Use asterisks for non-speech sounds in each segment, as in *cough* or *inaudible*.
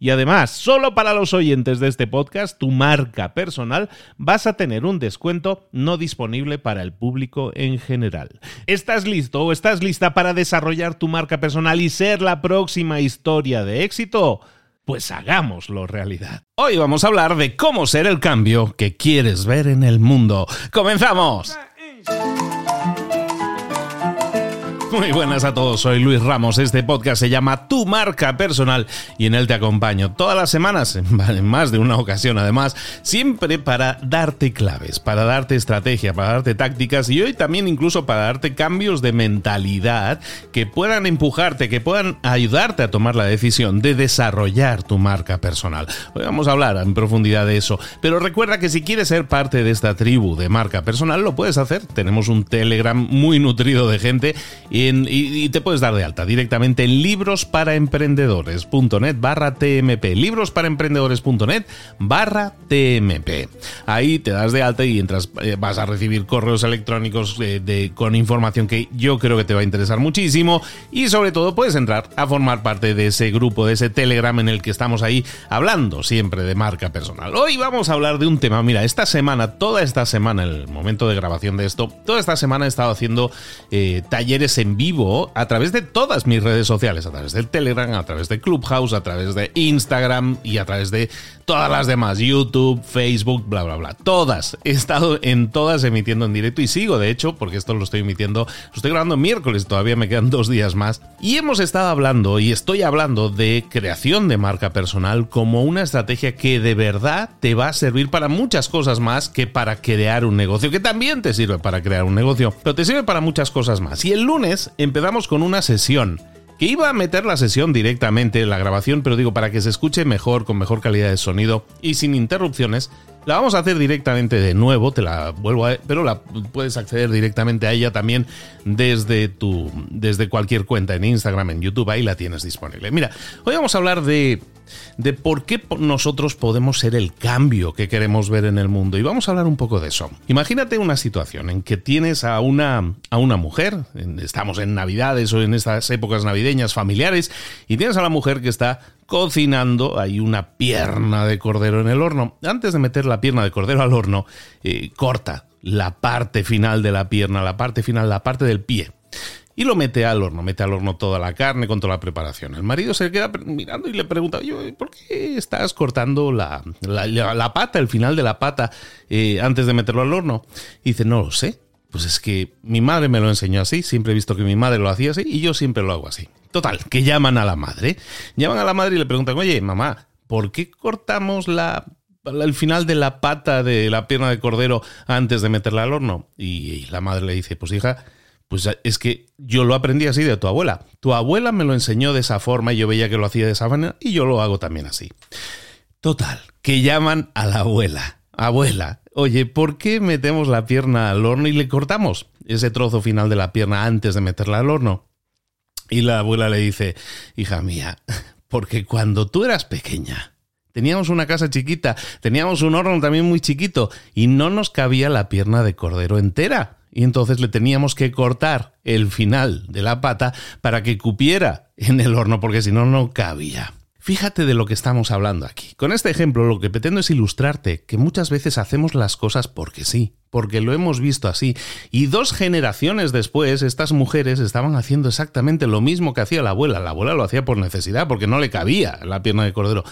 Y además, solo para los oyentes de este podcast, tu marca personal, vas a tener un descuento no disponible para el público en general. ¿Estás listo o estás lista para desarrollar tu marca personal y ser la próxima historia de éxito? Pues hagámoslo realidad. Hoy vamos a hablar de cómo ser el cambio que quieres ver en el mundo. ¡Comenzamos! *laughs* Muy buenas a todos, soy Luis Ramos. Este podcast se llama Tu marca personal y en él te acompaño todas las semanas, *laughs* en más de una ocasión además, siempre para darte claves, para darte estrategia, para darte tácticas y hoy también incluso para darte cambios de mentalidad que puedan empujarte, que puedan ayudarte a tomar la decisión de desarrollar tu marca personal. Hoy vamos a hablar en profundidad de eso, pero recuerda que si quieres ser parte de esta tribu de marca personal, lo puedes hacer. Tenemos un Telegram muy nutrido de gente y y, te puedes dar de alta directamente en librosparaemprendedores.net barra TMP. Librosparaemprendedores.net barra TMP. Ahí te das de alta y entras, eh, vas a recibir correos electrónicos de, con información que yo creo que te va a interesar muchísimo y sobre todo puedes entrar a formar parte de ese grupo, de ese Telegram en el que estamos ahí hablando siempre de marca personal. Hoy vamos a hablar de un tema, mira, esta semana, toda esta semana, el momento de grabación de esto, toda esta semana he estado haciendo eh, talleres en vivo a través de todas mis redes sociales, a través del Telegram, a través de Clubhouse, a través de Instagram y a través de todas las demás, YouTube, Facebook, bla, bla, bla. Todas. He estado en todas emitiendo en directo y sigo, de hecho, porque esto lo estoy emitiendo, lo estoy grabando miércoles, todavía me quedan dos días más. Y hemos estado hablando y estoy hablando de creación de marca personal como una estrategia que de verdad te va a servir para muchas cosas más que para crear un negocio, que también te sirve para crear un negocio, pero te sirve para muchas cosas más. Y el lunes empezamos con una sesión que iba a meter la sesión directamente en la grabación, pero digo, para que se escuche mejor, con mejor calidad de sonido y sin interrupciones, la vamos a hacer directamente de nuevo, te la vuelvo a, pero la puedes acceder directamente a ella también desde tu desde cualquier cuenta en Instagram, en YouTube, ahí la tienes disponible. Mira, hoy vamos a hablar de de por qué nosotros podemos ser el cambio que queremos ver en el mundo. Y vamos a hablar un poco de eso. Imagínate una situación en que tienes a una, a una mujer, estamos en Navidades o en estas épocas navideñas familiares, y tienes a la mujer que está cocinando, hay una pierna de cordero en el horno. Antes de meter la pierna de cordero al horno, eh, corta la parte final de la pierna, la parte final, la parte del pie y lo mete al horno, mete al horno toda la carne con toda la preparación. El marido se queda mirando y le pregunta, oye, ¿por qué estás cortando la, la, pata, el final de la pata, eh, antes de meterlo al horno? Y dice, no lo sé. Pues es que mi madre me lo enseñó así, siempre he visto que mi madre lo hacía así y yo siempre lo hago así. Total, que llaman a la madre. Llaman a la madre y le preguntan, oye, mamá, ¿por qué cortamos la el final de la pata de la pierna de cordero antes de meterla al horno. y, la madre le dice, pues hija, pues es que yo lo aprendí así de tu abuela. Tu abuela me lo enseñó de esa forma y yo veía que lo hacía de esa manera y yo lo hago también así. Total, que llaman a la abuela. Abuela, oye, ¿por qué metemos la pierna al horno y le cortamos ese trozo final de la pierna antes de meterla al horno? Y la abuela le dice, hija mía, porque cuando tú eras pequeña, teníamos una casa chiquita, teníamos un horno también muy chiquito y no nos cabía la pierna de cordero entera y entonces le teníamos que cortar el final de la pata para que cupiera en el horno porque si no no cabía. Fíjate de lo que estamos hablando aquí. Con este ejemplo lo que pretendo es ilustrarte que muchas veces hacemos las cosas porque sí, porque lo hemos visto así. Y dos generaciones después, estas mujeres estaban haciendo exactamente lo mismo que hacía la abuela. La abuela lo hacía por necesidad, porque no le cabía la pierna de cordero.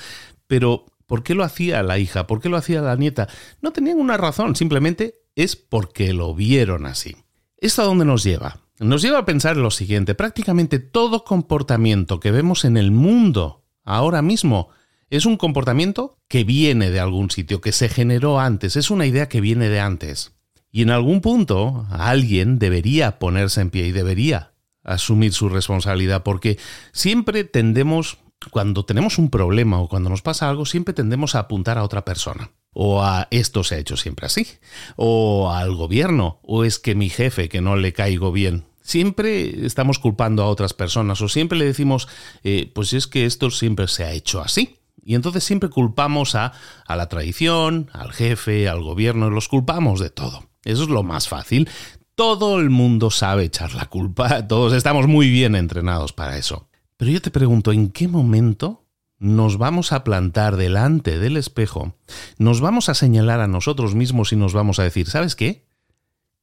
Pero, ¿por qué lo hacía la hija? ¿Por qué lo hacía la nieta? No tenían una razón, simplemente es porque lo vieron así. ¿Esto a dónde nos lleva? Nos lleva a pensar lo siguiente, prácticamente todo comportamiento que vemos en el mundo ahora mismo. Es un comportamiento que viene de algún sitio, que se generó antes, es una idea que viene de antes. Y en algún punto alguien debería ponerse en pie y debería asumir su responsabilidad, porque siempre tendemos, cuando tenemos un problema o cuando nos pasa algo, siempre tendemos a apuntar a otra persona. O a esto se ha hecho siempre así. O al gobierno. O es que mi jefe, que no le caigo bien siempre estamos culpando a otras personas o siempre le decimos, eh, pues es que esto siempre se ha hecho así. Y entonces siempre culpamos a, a la tradición, al jefe, al gobierno, los culpamos de todo. Eso es lo más fácil. Todo el mundo sabe echar la culpa, *laughs* todos estamos muy bien entrenados para eso. Pero yo te pregunto, ¿en qué momento nos vamos a plantar delante del espejo, nos vamos a señalar a nosotros mismos y nos vamos a decir, ¿sabes qué?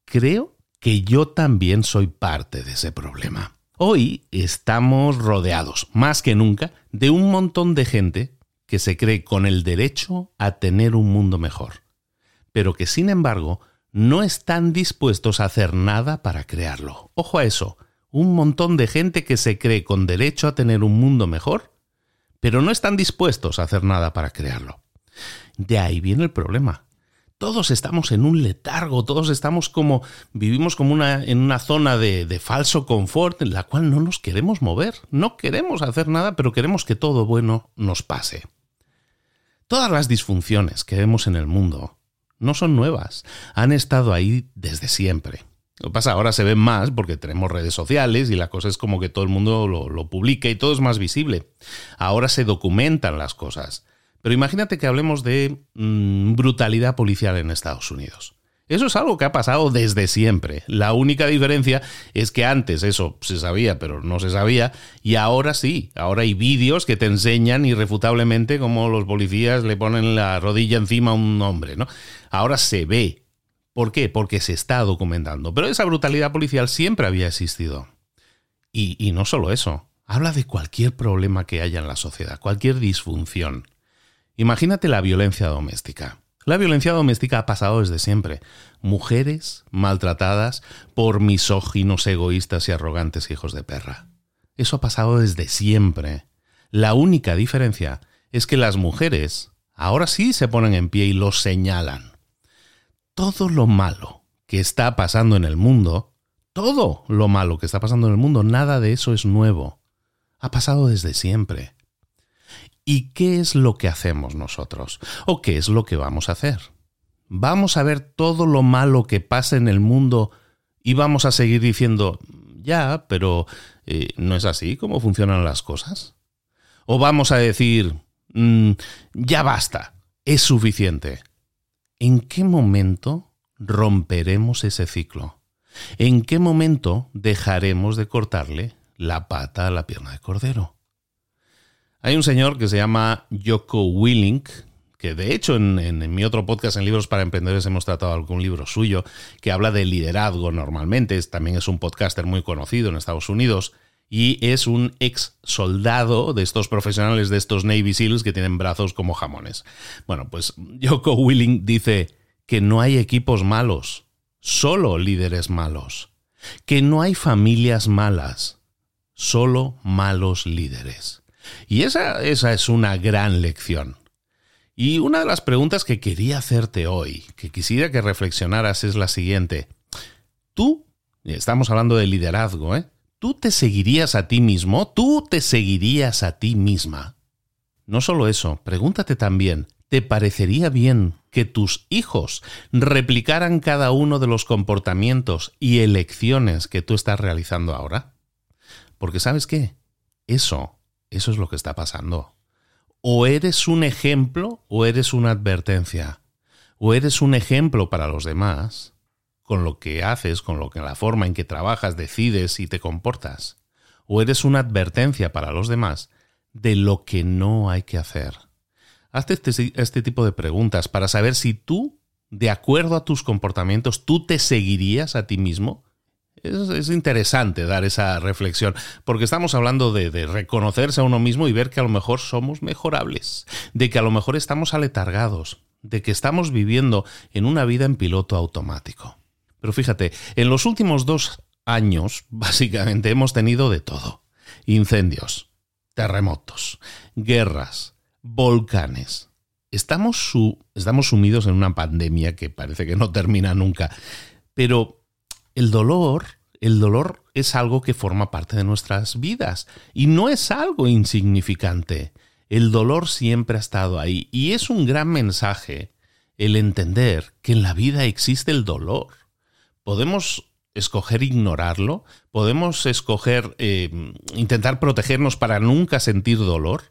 Creo que yo también soy parte de ese problema. Hoy estamos rodeados, más que nunca, de un montón de gente que se cree con el derecho a tener un mundo mejor, pero que sin embargo no están dispuestos a hacer nada para crearlo. Ojo a eso, un montón de gente que se cree con derecho a tener un mundo mejor, pero no están dispuestos a hacer nada para crearlo. De ahí viene el problema todos estamos en un letargo, todos estamos como, vivimos como una, en una zona de, de, falso confort en la cual no nos queremos mover, no queremos hacer nada, pero queremos que todo bueno nos pase. Todas las disfunciones que vemos en el mundo no son nuevas, han estado ahí desde siempre. Lo que pasa ahora se ven más porque tenemos redes sociales y la cosa es como que todo el mundo lo, publica y todo es más visible. Ahora se documentan las cosas. Pero imagínate que hablemos de mm, brutalidad policial en Estados Unidos. Eso es algo que ha pasado desde siempre. La única diferencia es que antes eso se sabía, pero no se sabía, y ahora sí. Ahora hay vídeos que te enseñan irrefutablemente cómo los policías le ponen la rodilla encima a un hombre, ¿no? Ahora se ve. ¿Por qué? Porque se está documentando. Pero esa brutalidad policial siempre había existido. Y, no solo eso. Habla de cualquier problema que haya en la sociedad, cualquier disfunción. Imagínate la violencia doméstica. La violencia doméstica ha pasado desde siempre. Mujeres maltratadas por misóginos, egoístas y arrogantes hijos de perra. Eso ha pasado desde siempre. La única diferencia es que las mujeres ahora sí se ponen en pie y lo señalan. Todo lo malo que está pasando en el mundo, todo lo malo que está pasando en el mundo, nada de eso es nuevo. Ha pasado desde siempre. ¿Y qué es lo que hacemos nosotros? ¿O qué es lo que vamos a hacer? ¿Vamos a ver todo lo malo que pasa en el mundo y vamos a seguir diciendo, ya, pero eh, ¿no es así como funcionan las cosas? ¿O vamos a decir, mm, ya basta, es suficiente? ¿En qué momento romperemos ese ciclo? ¿En qué momento dejaremos de cortarle la pata a la pierna de cordero? Hay un señor que se llama Joko Willink, que de hecho en, mi otro podcast en Libros para Emprendedores hemos tratado algún libro suyo, que habla de liderazgo normalmente, también es un podcaster muy conocido en Estados Unidos y es un ex soldado de estos profesionales de estos Navy SEALs que tienen brazos como jamones. Bueno, pues Joko Willink dice que no hay equipos malos, solo líderes malos, que no hay familias malas, solo malos líderes. Y esa, esa es una gran lección. Y una de las preguntas que quería hacerte hoy, que quisiera que reflexionaras, es la siguiente. Tú, estamos hablando de liderazgo, ¿eh? ¿Tú te seguirías a ti mismo? ¿Tú te seguirías a ti misma? No solo eso, pregúntate también, ¿te parecería bien que tus hijos replicaran cada uno de los comportamientos y elecciones que tú estás realizando ahora? Porque sabes qué, eso eso es lo que está pasando. O eres un ejemplo o eres una advertencia. O eres un ejemplo para los demás con lo que haces, con lo que la forma en que trabajas, decides y te comportas. O eres una advertencia para los demás de lo que no hay que hacer. Hazte este, este, tipo de preguntas para saber si tú, de acuerdo a tus comportamientos, tú te seguirías a ti mismo. Es, interesante dar esa reflexión, porque estamos hablando de, de reconocerse a uno mismo y ver que a lo mejor somos mejorables, de que a lo mejor estamos aletargados, de que estamos viviendo en una vida en piloto automático. Pero fíjate, en los últimos dos años, *laughs* básicamente, hemos tenido de todo. Incendios, terremotos, guerras, volcanes. Estamos, sumidos en una pandemia que parece que no termina nunca. Pero el dolor, el dolor es algo que forma parte de nuestras vidas y no es algo insignificante. El dolor siempre ha estado ahí y es un gran mensaje el entender que en la vida existe el dolor. Podemos escoger ignorarlo, podemos escoger eh, intentar protegernos para nunca sentir dolor,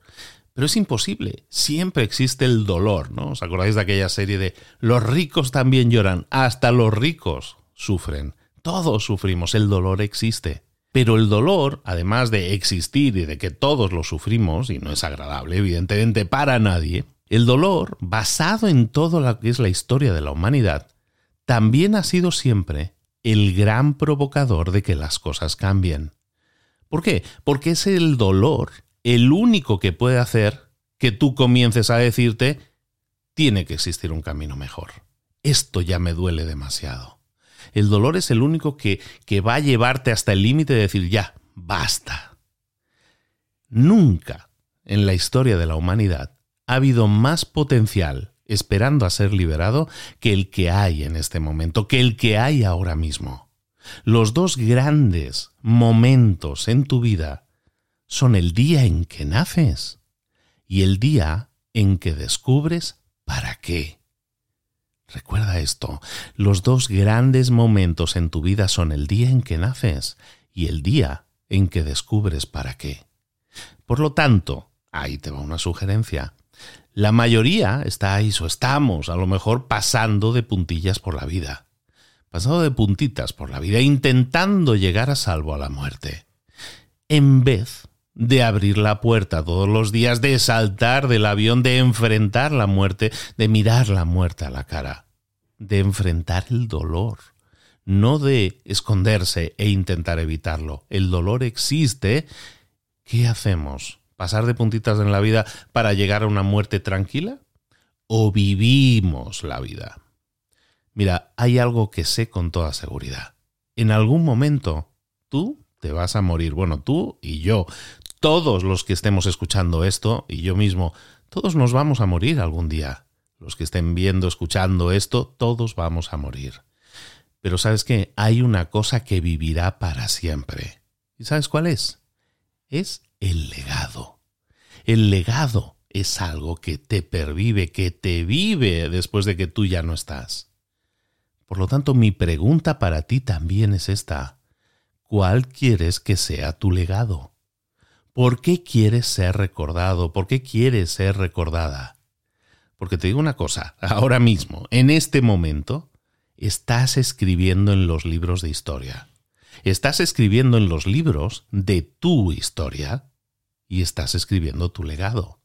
pero es imposible. Siempre existe el dolor, ¿no? ¿Os acordáis de aquella serie de los ricos también lloran? Hasta los ricos sufren. Todos sufrimos, el dolor existe. Pero el dolor, además de existir y de que todos lo sufrimos, y no es agradable, evidentemente, para nadie, el dolor, basado en todo lo que es la historia de la humanidad, también ha sido siempre el gran provocador de que las cosas cambien. ¿Por qué? Porque es el dolor el único que puede hacer que tú comiences a decirte, tiene que existir un camino mejor. Esto ya me duele demasiado. El dolor es el único que, que va a llevarte hasta el límite de decir, ya, basta. Nunca en la historia de la humanidad ha habido más potencial esperando a ser liberado que el que hay en este momento, que el que hay ahora mismo. Los dos grandes momentos en tu vida son el día en que naces y el día en que descubres para qué. Recuerda esto, los dos grandes momentos en tu vida son el día en que naces y el día en que descubres para qué. Por lo tanto, ahí te va una sugerencia. La mayoría estáis o estamos a lo mejor pasando de puntillas por la vida, pasando de puntitas por la vida, intentando llegar a salvo a la muerte, en vez de abrir la puerta todos los días, de saltar del avión, de enfrentar la muerte, de mirar la muerte a la cara, de enfrentar el dolor, no de esconderse e intentar evitarlo. El dolor existe. ¿Qué hacemos? Pasar de puntitas en la vida para llegar a una muerte tranquila? ¿O vivimos la vida? Mira, hay algo que sé con toda seguridad. En algún momento tú te vas a morir. Bueno, tú y yo, todos los que estemos escuchando esto, y yo mismo, todos nos vamos a morir algún día. Los que estén viendo, escuchando esto, todos vamos a morir. Pero sabes qué, hay una cosa que vivirá para siempre. ¿Y sabes cuál es? Es el legado. El legado es algo que te pervive, que te vive después de que tú ya no estás. Por lo tanto, mi pregunta para ti también es esta. ¿Cuál quieres que sea tu legado? ¿Por qué quieres ser recordado? ¿Por qué quieres ser recordada? Porque te digo una cosa, *laughs* ahora mismo, en este momento, estás escribiendo en los libros de historia. Estás escribiendo en los libros de tu historia y estás escribiendo tu legado.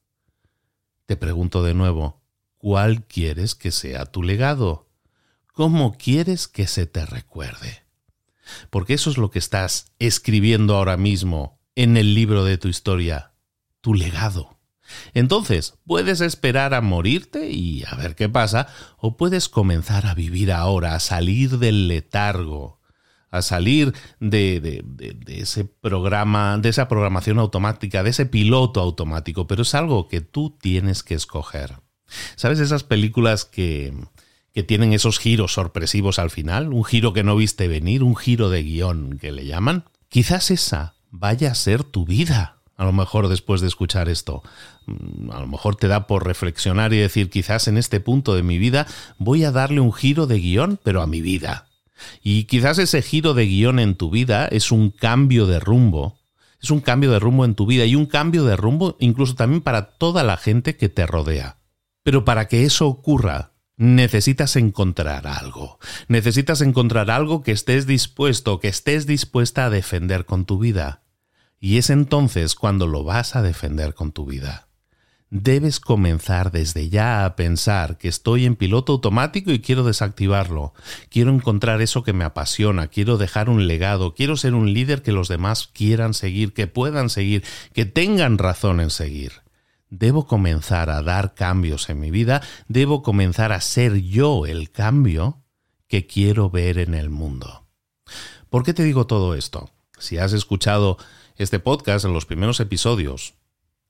Te pregunto de nuevo, ¿cuál quieres que sea tu legado? ¿Cómo quieres que se te recuerde? Porque eso es lo que estás escribiendo ahora mismo en el libro de tu historia, tu legado. Entonces, puedes esperar a morirte y a ver qué pasa, o puedes comenzar a vivir ahora, a salir del letargo, a salir de, ese programa, de esa programación automática, de ese piloto automático, pero es algo que tú tienes que escoger. ¿Sabes esas películas que, que tienen esos giros sorpresivos al final? Un giro que no viste venir, un giro de guion que le llaman. Quizás esa vaya a ser tu vida. A lo mejor después de escuchar esto, mm, a lo mejor te da por reflexionar y decir, quizás en este punto de mi vida voy a darle un giro de guion, pero a mi vida y quizás ese giro de guion en tu vida es un cambio de rumbo. Es un cambio de rumbo en tu vida y un cambio de rumbo incluso también para toda la gente que te rodea. Pero para que eso ocurra, necesitas encontrar algo. Necesitas encontrar algo que estés dispuesto, que estés dispuesta a defender con tu vida. Y es entonces cuando lo vas a defender con tu vida. Debes comenzar desde ya a pensar que estoy en piloto automático y quiero desactivarlo. Quiero encontrar eso que me apasiona, quiero dejar un legado, quiero ser un líder que los demás quieran seguir, que puedan seguir, que tengan razón en seguir. Debo comenzar a dar cambios en mi vida, debo comenzar a ser yo el cambio que quiero ver en el mundo. ¿Por qué te digo todo esto? Si has escuchado este podcast en los primeros episodios,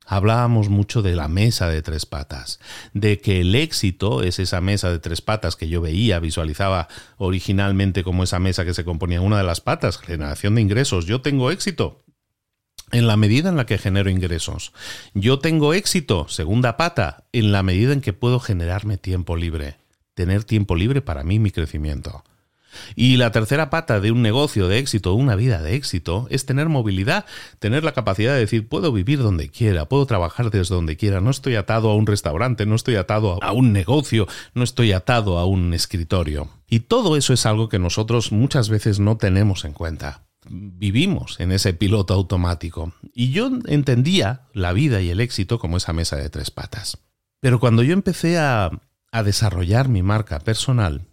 hablábamos mucho de la mesa de tres patas, de que el éxito es esa mesa de tres patas que yo veía, visualizaba originalmente como esa mesa que se componía una de las patas, generación de ingresos. Yo tengo éxito, en la medida en la que genero ingresos. Yo tengo éxito, segunda pata, en la medida en que puedo generarme tiempo libre, tener tiempo libre para mí, mi crecimiento. Y la tercera pata de un negocio de éxito, una vida de éxito, es tener movilidad, tener la capacidad de decir, puedo vivir donde quiera, puedo trabajar desde donde quiera, no estoy atado a un restaurante, no estoy atado a un negocio, no estoy atado a un escritorio. Y todo eso es algo que nosotros muchas veces no tenemos en cuenta vivimos en ese piloto automático. Y yo entendía la vida y el éxito como esa mesa de tres patas. Pero cuando yo empecé a, a desarrollar mi marca personal,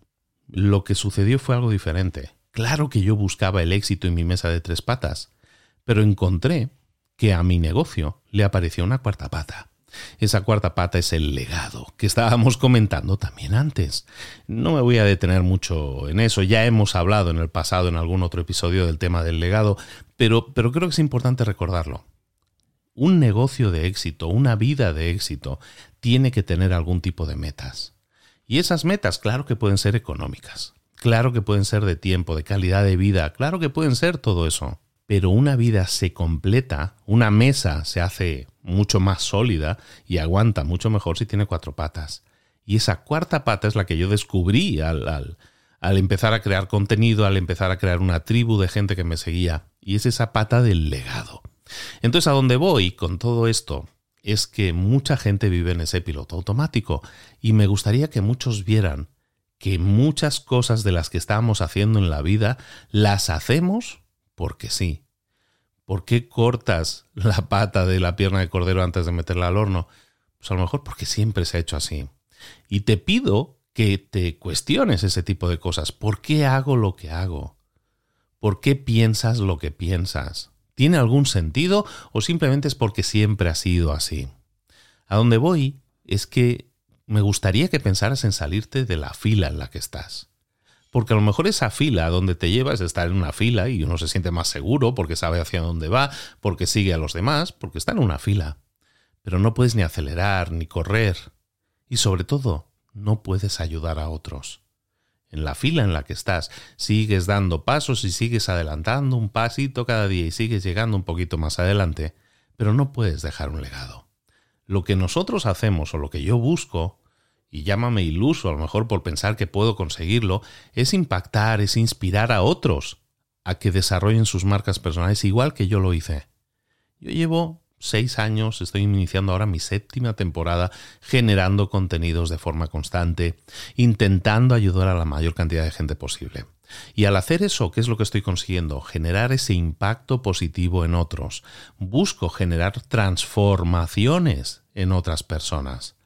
lo que sucedió fue algo diferente. Claro que yo buscaba el éxito en mi mesa de tres patas, pero encontré que a mi negocio le apareció una cuarta pata. Esa cuarta pata es el legado, que estábamos comentando también antes. No me voy a detener mucho en eso, ya hemos hablado en el pasado en algún otro episodio del tema del legado, pero, pero creo que es importante recordarlo. Un negocio de éxito, una vida de éxito, tiene que tener algún tipo de metas. Y esas metas, claro que pueden ser económicas, claro que pueden ser de tiempo, de calidad de vida, claro que pueden ser todo eso. Pero una vida se completa, una mesa se hace mucho más sólida y aguanta mucho mejor si tiene cuatro patas. Y esa cuarta pata es la que yo descubrí al, al, al empezar a crear contenido, al empezar a crear una tribu de gente que me seguía. Y es esa pata del legado. Entonces, a dónde voy con todo esto es que mucha gente vive en ese piloto automático y me gustaría que muchos vieran que muchas cosas de las que estamos haciendo en la vida las hacemos porque sí. ¿Por qué cortas la pata de la pierna de cordero antes de meterla al horno? Pues a lo mejor porque siempre se ha hecho así. Y te pido que te cuestiones ese tipo de cosas. ¿Por qué hago lo que hago? ¿Por qué piensas lo que piensas? ¿Tiene algún sentido o simplemente es porque siempre ha sido así? A donde voy es que me gustaría que pensaras en salirte de la fila en la que estás. Porque a lo mejor esa fila donde te llevas es estar en una fila y uno se siente más seguro porque sabe hacia dónde va, porque sigue a los demás, porque está en una fila. Pero no puedes ni acelerar, ni correr. Y sobre todo, no puedes ayudar a otros. En la fila en la que estás, sigues dando pasos y sigues adelantando un pasito cada día y sigues llegando un poquito más adelante, pero no puedes dejar un legado. Lo que nosotros hacemos o lo que yo busco y llámame iluso a lo mejor por pensar que puedo conseguirlo, es impactar, es inspirar a otros a que desarrollen sus marcas personales igual que yo lo hice. Yo llevo seis años, estoy iniciando ahora mi séptima temporada generando contenidos de forma constante, intentando ayudar a la mayor cantidad de gente posible. Y al hacer eso, ¿qué es lo que estoy consiguiendo? Generar ese impacto positivo en otros. Busco generar transformaciones en otras personas.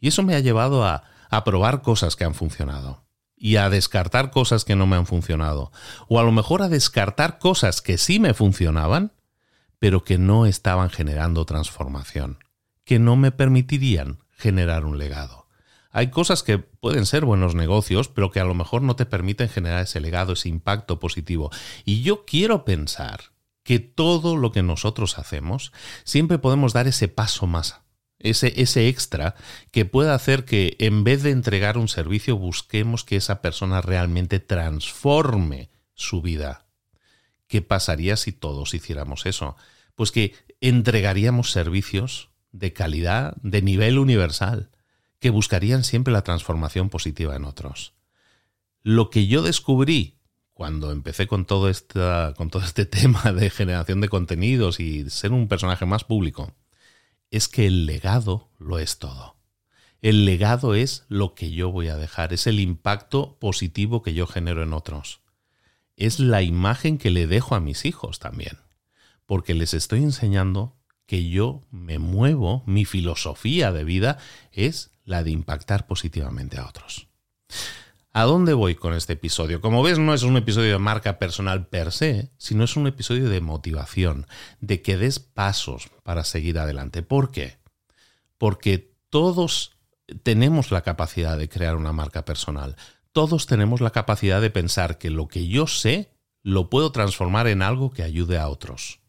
Y eso me ha llevado a, probar cosas que han funcionado y a descartar cosas que no me han funcionado. O a lo mejor a descartar cosas que sí me funcionaban, pero que no estaban generando transformación, que no me permitirían generar un legado. Hay cosas que pueden ser buenos negocios, pero que a lo mejor no te permiten generar ese legado, ese impacto positivo. Y yo quiero pensar que todo lo que nosotros hacemos, siempre podemos dar ese paso más ese, ese extra que pueda hacer que en vez de entregar un servicio busquemos que esa persona realmente transforme su vida. ¿Qué pasaría si todos hiciéramos eso? Pues que entregaríamos servicios de calidad, de nivel universal, que buscarían siempre la transformación positiva en otros. Lo que yo descubrí cuando empecé con todo, con todo este *laughs* tema de generación de contenidos y ser un personaje más público, es que el legado lo es todo. El legado es lo que yo voy a dejar, es el impacto positivo que yo genero en otros. Es la imagen que le dejo a mis hijos también. porque les estoy enseñando que yo me muevo, mi filosofía de vida es la de impactar positivamente a otros. ¿A dónde voy con este episodio? Como ves, no es un episodio de marca personal per se, sino es un episodio de motivación, de que des pasos para seguir adelante. ¿Por qué? Porque todos tenemos la capacidad de crear una marca personal. Todos tenemos la capacidad de pensar que lo que yo sé lo puedo transformar en algo que ayude a otros.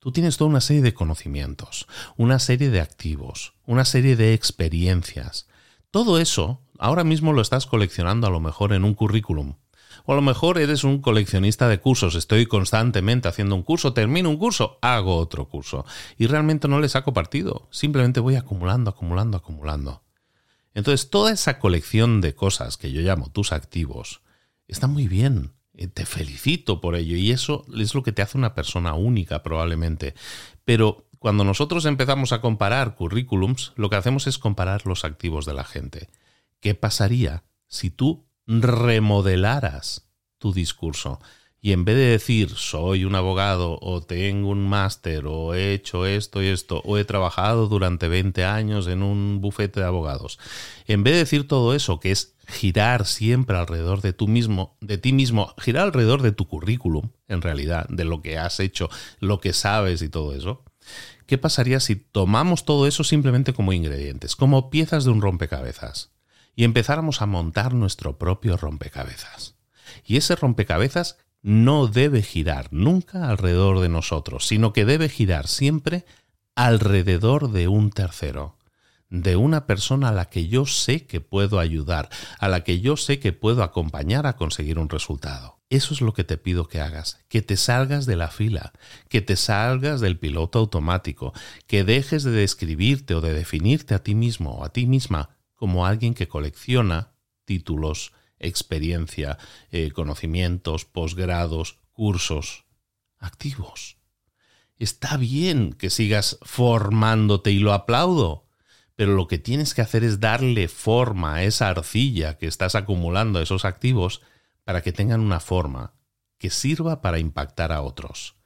Tú tienes toda una serie de conocimientos, una serie de activos, una serie de experiencias. Todo eso ahora mismo lo estás coleccionando a lo mejor en un currículum. O a lo mejor eres un coleccionista de cursos, estoy constantemente haciendo un curso, termino un curso, hago otro curso. Y realmente no le saco partido, simplemente voy acumulando, acumulando, acumulando. Entonces toda esa colección de cosas que yo llamo tus activos está muy bien. Eh, te felicito por ello y eso es lo que te hace una persona única probablemente. Pero cuando nosotros empezamos a comparar currículums, lo que hacemos es comparar los activos de la gente. ¿Qué pasaría si tú remodelaras tu discurso? Y en vez de decir soy un abogado o tengo un máster o he hecho esto y esto o he trabajado durante 20 años en un bufete de abogados, en vez de decir todo eso, que es girar siempre alrededor de tú mismo, de ti mismo, girar alrededor de tu currículum, en realidad, de lo que has hecho, lo que sabes y todo eso, ¿qué pasaría si tomamos todo eso simplemente como ingredientes, como piezas de un rompecabezas? y empezáramos a montar nuestro propio rompecabezas. Y ese rompecabezas no debe girar nunca alrededor de nosotros, sino que debe girar siempre alrededor de un tercero, de una persona a la que yo sé que puedo ayudar, a la que yo sé que puedo acompañar a conseguir un resultado. Eso es lo que te pido que hagas, que te salgas de la fila, que te salgas del piloto automático, que dejes de describirte o de definirte a ti mismo o a ti misma como alguien que colecciona títulos, experiencia, eh, conocimientos, posgrados, cursos activos. Está bien que sigas formándote y lo aplaudo, pero lo que tienes que hacer es darle forma a esa arcilla que estás acumulando, a esos activos, para que tengan una forma que sirva para impactar a otros.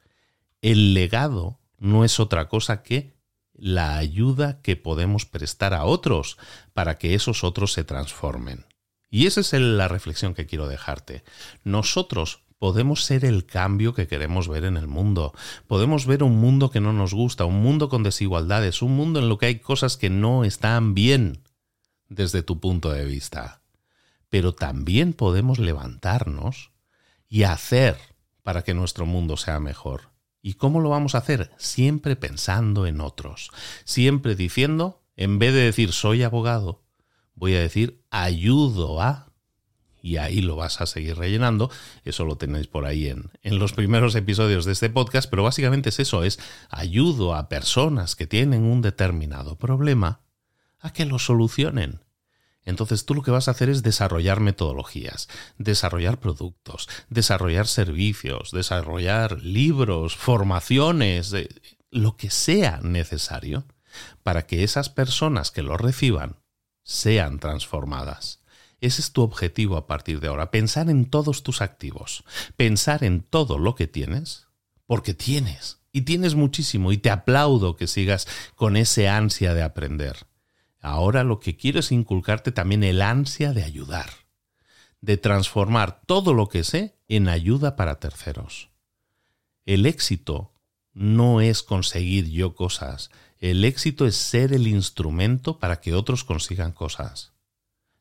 El legado no es otra cosa que la ayuda que podemos prestar a otros para que esos otros se transformen. Y esa es la reflexión que quiero dejarte. Nosotros podemos ser el cambio que queremos ver en el mundo. Podemos ver un mundo que no nos gusta, un mundo con desigualdades, un mundo en lo que hay cosas que no están bien desde tu punto de vista. Pero también podemos levantarnos y hacer para que nuestro mundo sea mejor. ¿Y cómo lo vamos a hacer? Siempre pensando en otros. Siempre diciendo, en vez de decir soy abogado, voy a decir ayudo a... Y ahí lo vas a seguir rellenando. Eso lo tenéis por ahí en, en los primeros episodios de este podcast. Pero básicamente es eso, es ayudo a personas que tienen un determinado problema a que lo solucionen. Entonces tú lo que vas a hacer es desarrollar metodologías, desarrollar productos, desarrollar servicios, desarrollar libros, formaciones, lo que sea necesario para que esas personas que lo reciban sean transformadas. Ese es tu objetivo a partir de ahora, pensar en todos tus activos, pensar en todo lo que tienes, porque tienes, y tienes muchísimo, y te aplaudo que sigas con ese ansia de aprender Ahora lo que quiero es inculcarte también el ansia de ayudar, de transformar todo lo que sé en ayuda para terceros. El éxito no es conseguir yo cosas, el éxito es ser el instrumento para que otros consigan cosas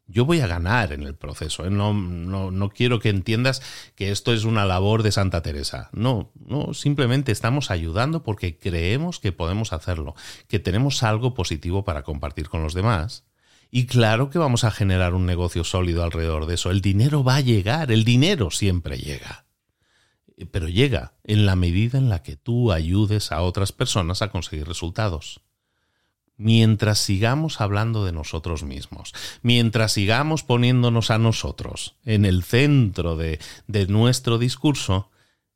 yo voy a ganar en el proceso. ¿eh? No, no, no, quiero que entiendas que esto es una labor de Santa Teresa. No, no, simplemente estamos ayudando porque creemos que podemos hacerlo, que tenemos algo positivo para compartir con los demás. Y claro que vamos a generar un negocio sólido alrededor de eso. El dinero va a llegar, el dinero siempre llega. Pero llega en la medida en la que tú ayudes a otras personas a conseguir resultados. Mientras sigamos hablando de nosotros mismos, mientras sigamos poniéndonos a nosotros en el centro de, nuestro discurso,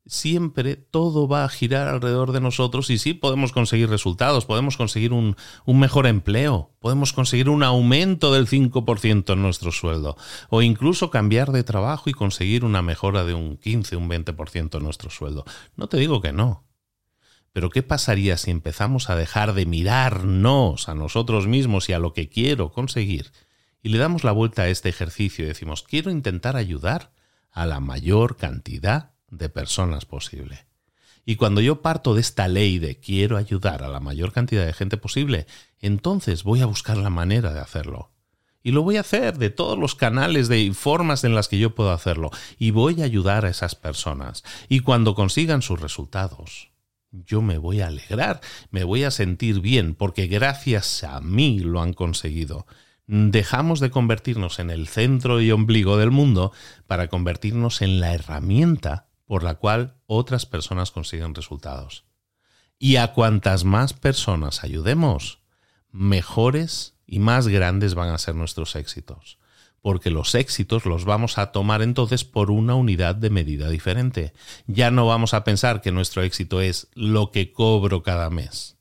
siempre todo va a girar alrededor de nosotros y sí podemos conseguir resultados, podemos conseguir un, un, mejor empleo, podemos conseguir un aumento del 5% en nuestro sueldo o incluso cambiar de trabajo y conseguir una mejora de un 15, un 20% en nuestro sueldo. No te digo que no, Pero ¿qué pasaría si empezamos a dejar de mirarnos a nosotros mismos y a lo que quiero conseguir y le damos la vuelta a este ejercicio y decimos, quiero intentar ayudar a la mayor cantidad de personas posible? Y cuando yo parto de esta ley de quiero ayudar a la mayor cantidad de gente posible, entonces voy a buscar la manera de hacerlo. Y lo voy a hacer de todos los canales de formas en las que yo puedo hacerlo. Y voy a ayudar a esas personas. Y cuando consigan sus resultados, yo me voy a alegrar, me voy a sentir bien, porque gracias a mí lo han conseguido. Dejamos de convertirnos en el centro y ombligo del mundo para convertirnos en la herramienta por la cual otras personas consiguen resultados. Y a cuantas más personas ayudemos, mejores y más grandes van a ser nuestros éxitos. Porque los éxitos los vamos a tomar entonces por una unidad de medida diferente. Ya no vamos a pensar que nuestro éxito es lo que cobro cada mes.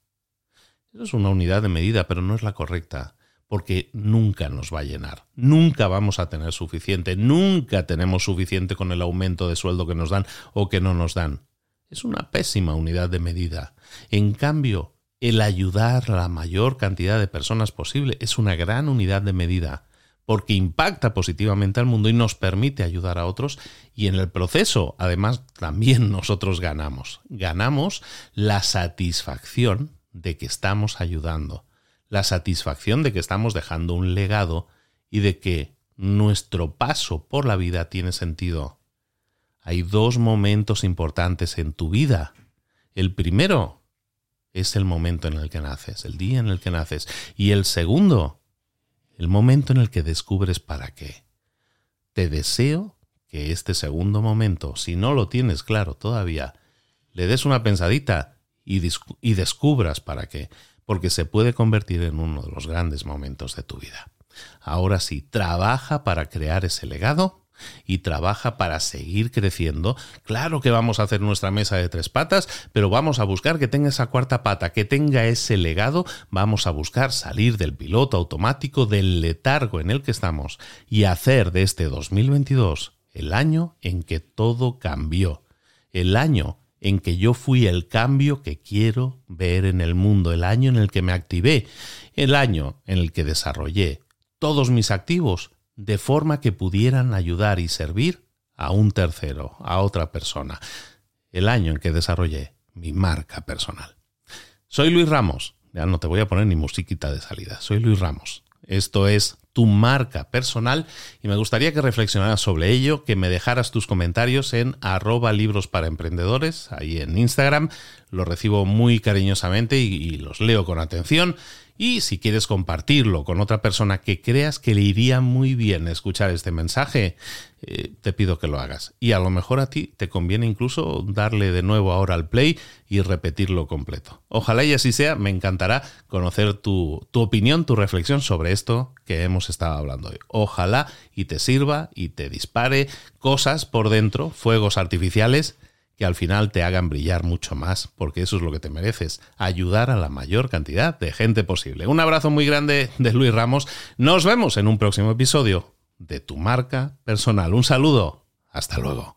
Eso es una unidad de medida, pero no es la correcta porque nunca nos va a llenar, nunca vamos a tener suficiente, nunca tenemos suficiente con el aumento de sueldo que nos dan o que no nos dan. Es una pésima unidad de medida. En cambio, el ayudar a la mayor cantidad de personas posible es una gran unidad de medida, porque impacta positivamente al mundo y nos permite ayudar a otros y en el proceso, además, también *laughs* nosotros ganamos. Ganamos la satisfacción de que estamos ayudando la satisfacción de que estamos dejando un legado y de que nuestro paso por la vida tiene sentido. Hay dos momentos importantes en tu vida. El primero es el momento en el que naces, el día en el que naces. Y el segundo, el momento en el que descubres para qué. Te deseo que este segundo momento, si no lo tienes claro todavía, le des una pensadita y, y descubras para qué porque se puede convertir en uno de los grandes momentos de tu vida. Ahora sí, trabaja para crear ese legado y trabaja para seguir creciendo. Claro que vamos a hacer nuestra mesa de tres patas, pero vamos a buscar que tenga esa cuarta pata, que tenga ese legado. Vamos a buscar salir del piloto automático, del letargo en el que estamos y hacer de este 2022 el año en que todo cambió. El año en que yo fui el cambio que quiero ver en el mundo, el año en el que me activé, el año en el que desarrollé todos mis activos de forma que pudieran ayudar y servir a un tercero, a otra persona, el año en que desarrollé mi marca personal. Soy Luis Ramos, ya no te voy a poner ni musiquita de salida, soy Luis Ramos. Esto es tu marca personal y me gustaría que reflexionaras sobre ello, que me dejaras tus comentarios en arroba libros para emprendedores, ahí en Instagram, los recibo muy cariñosamente y, los leo con atención y si quieres compartirlo con otra persona que creas que le iría muy bien escuchar este mensaje, eh, te pido que lo hagas. Y a lo mejor a ti te conviene incluso darle de nuevo ahora al play y repetirlo completo. Ojalá y así sea, me encantará conocer tu, tu opinión, tu reflexión sobre esto que hemos estado hablando hoy. Ojalá y te sirva y te dispare cosas por dentro, fuegos artificiales que al final te hagan brillar mucho más, porque eso es lo que te mereces, ayudar a la mayor cantidad de gente posible. Un abrazo muy grande de Luis Ramos. Nos vemos en un próximo episodio de Tu Marca Personal. Un saludo. Hasta luego.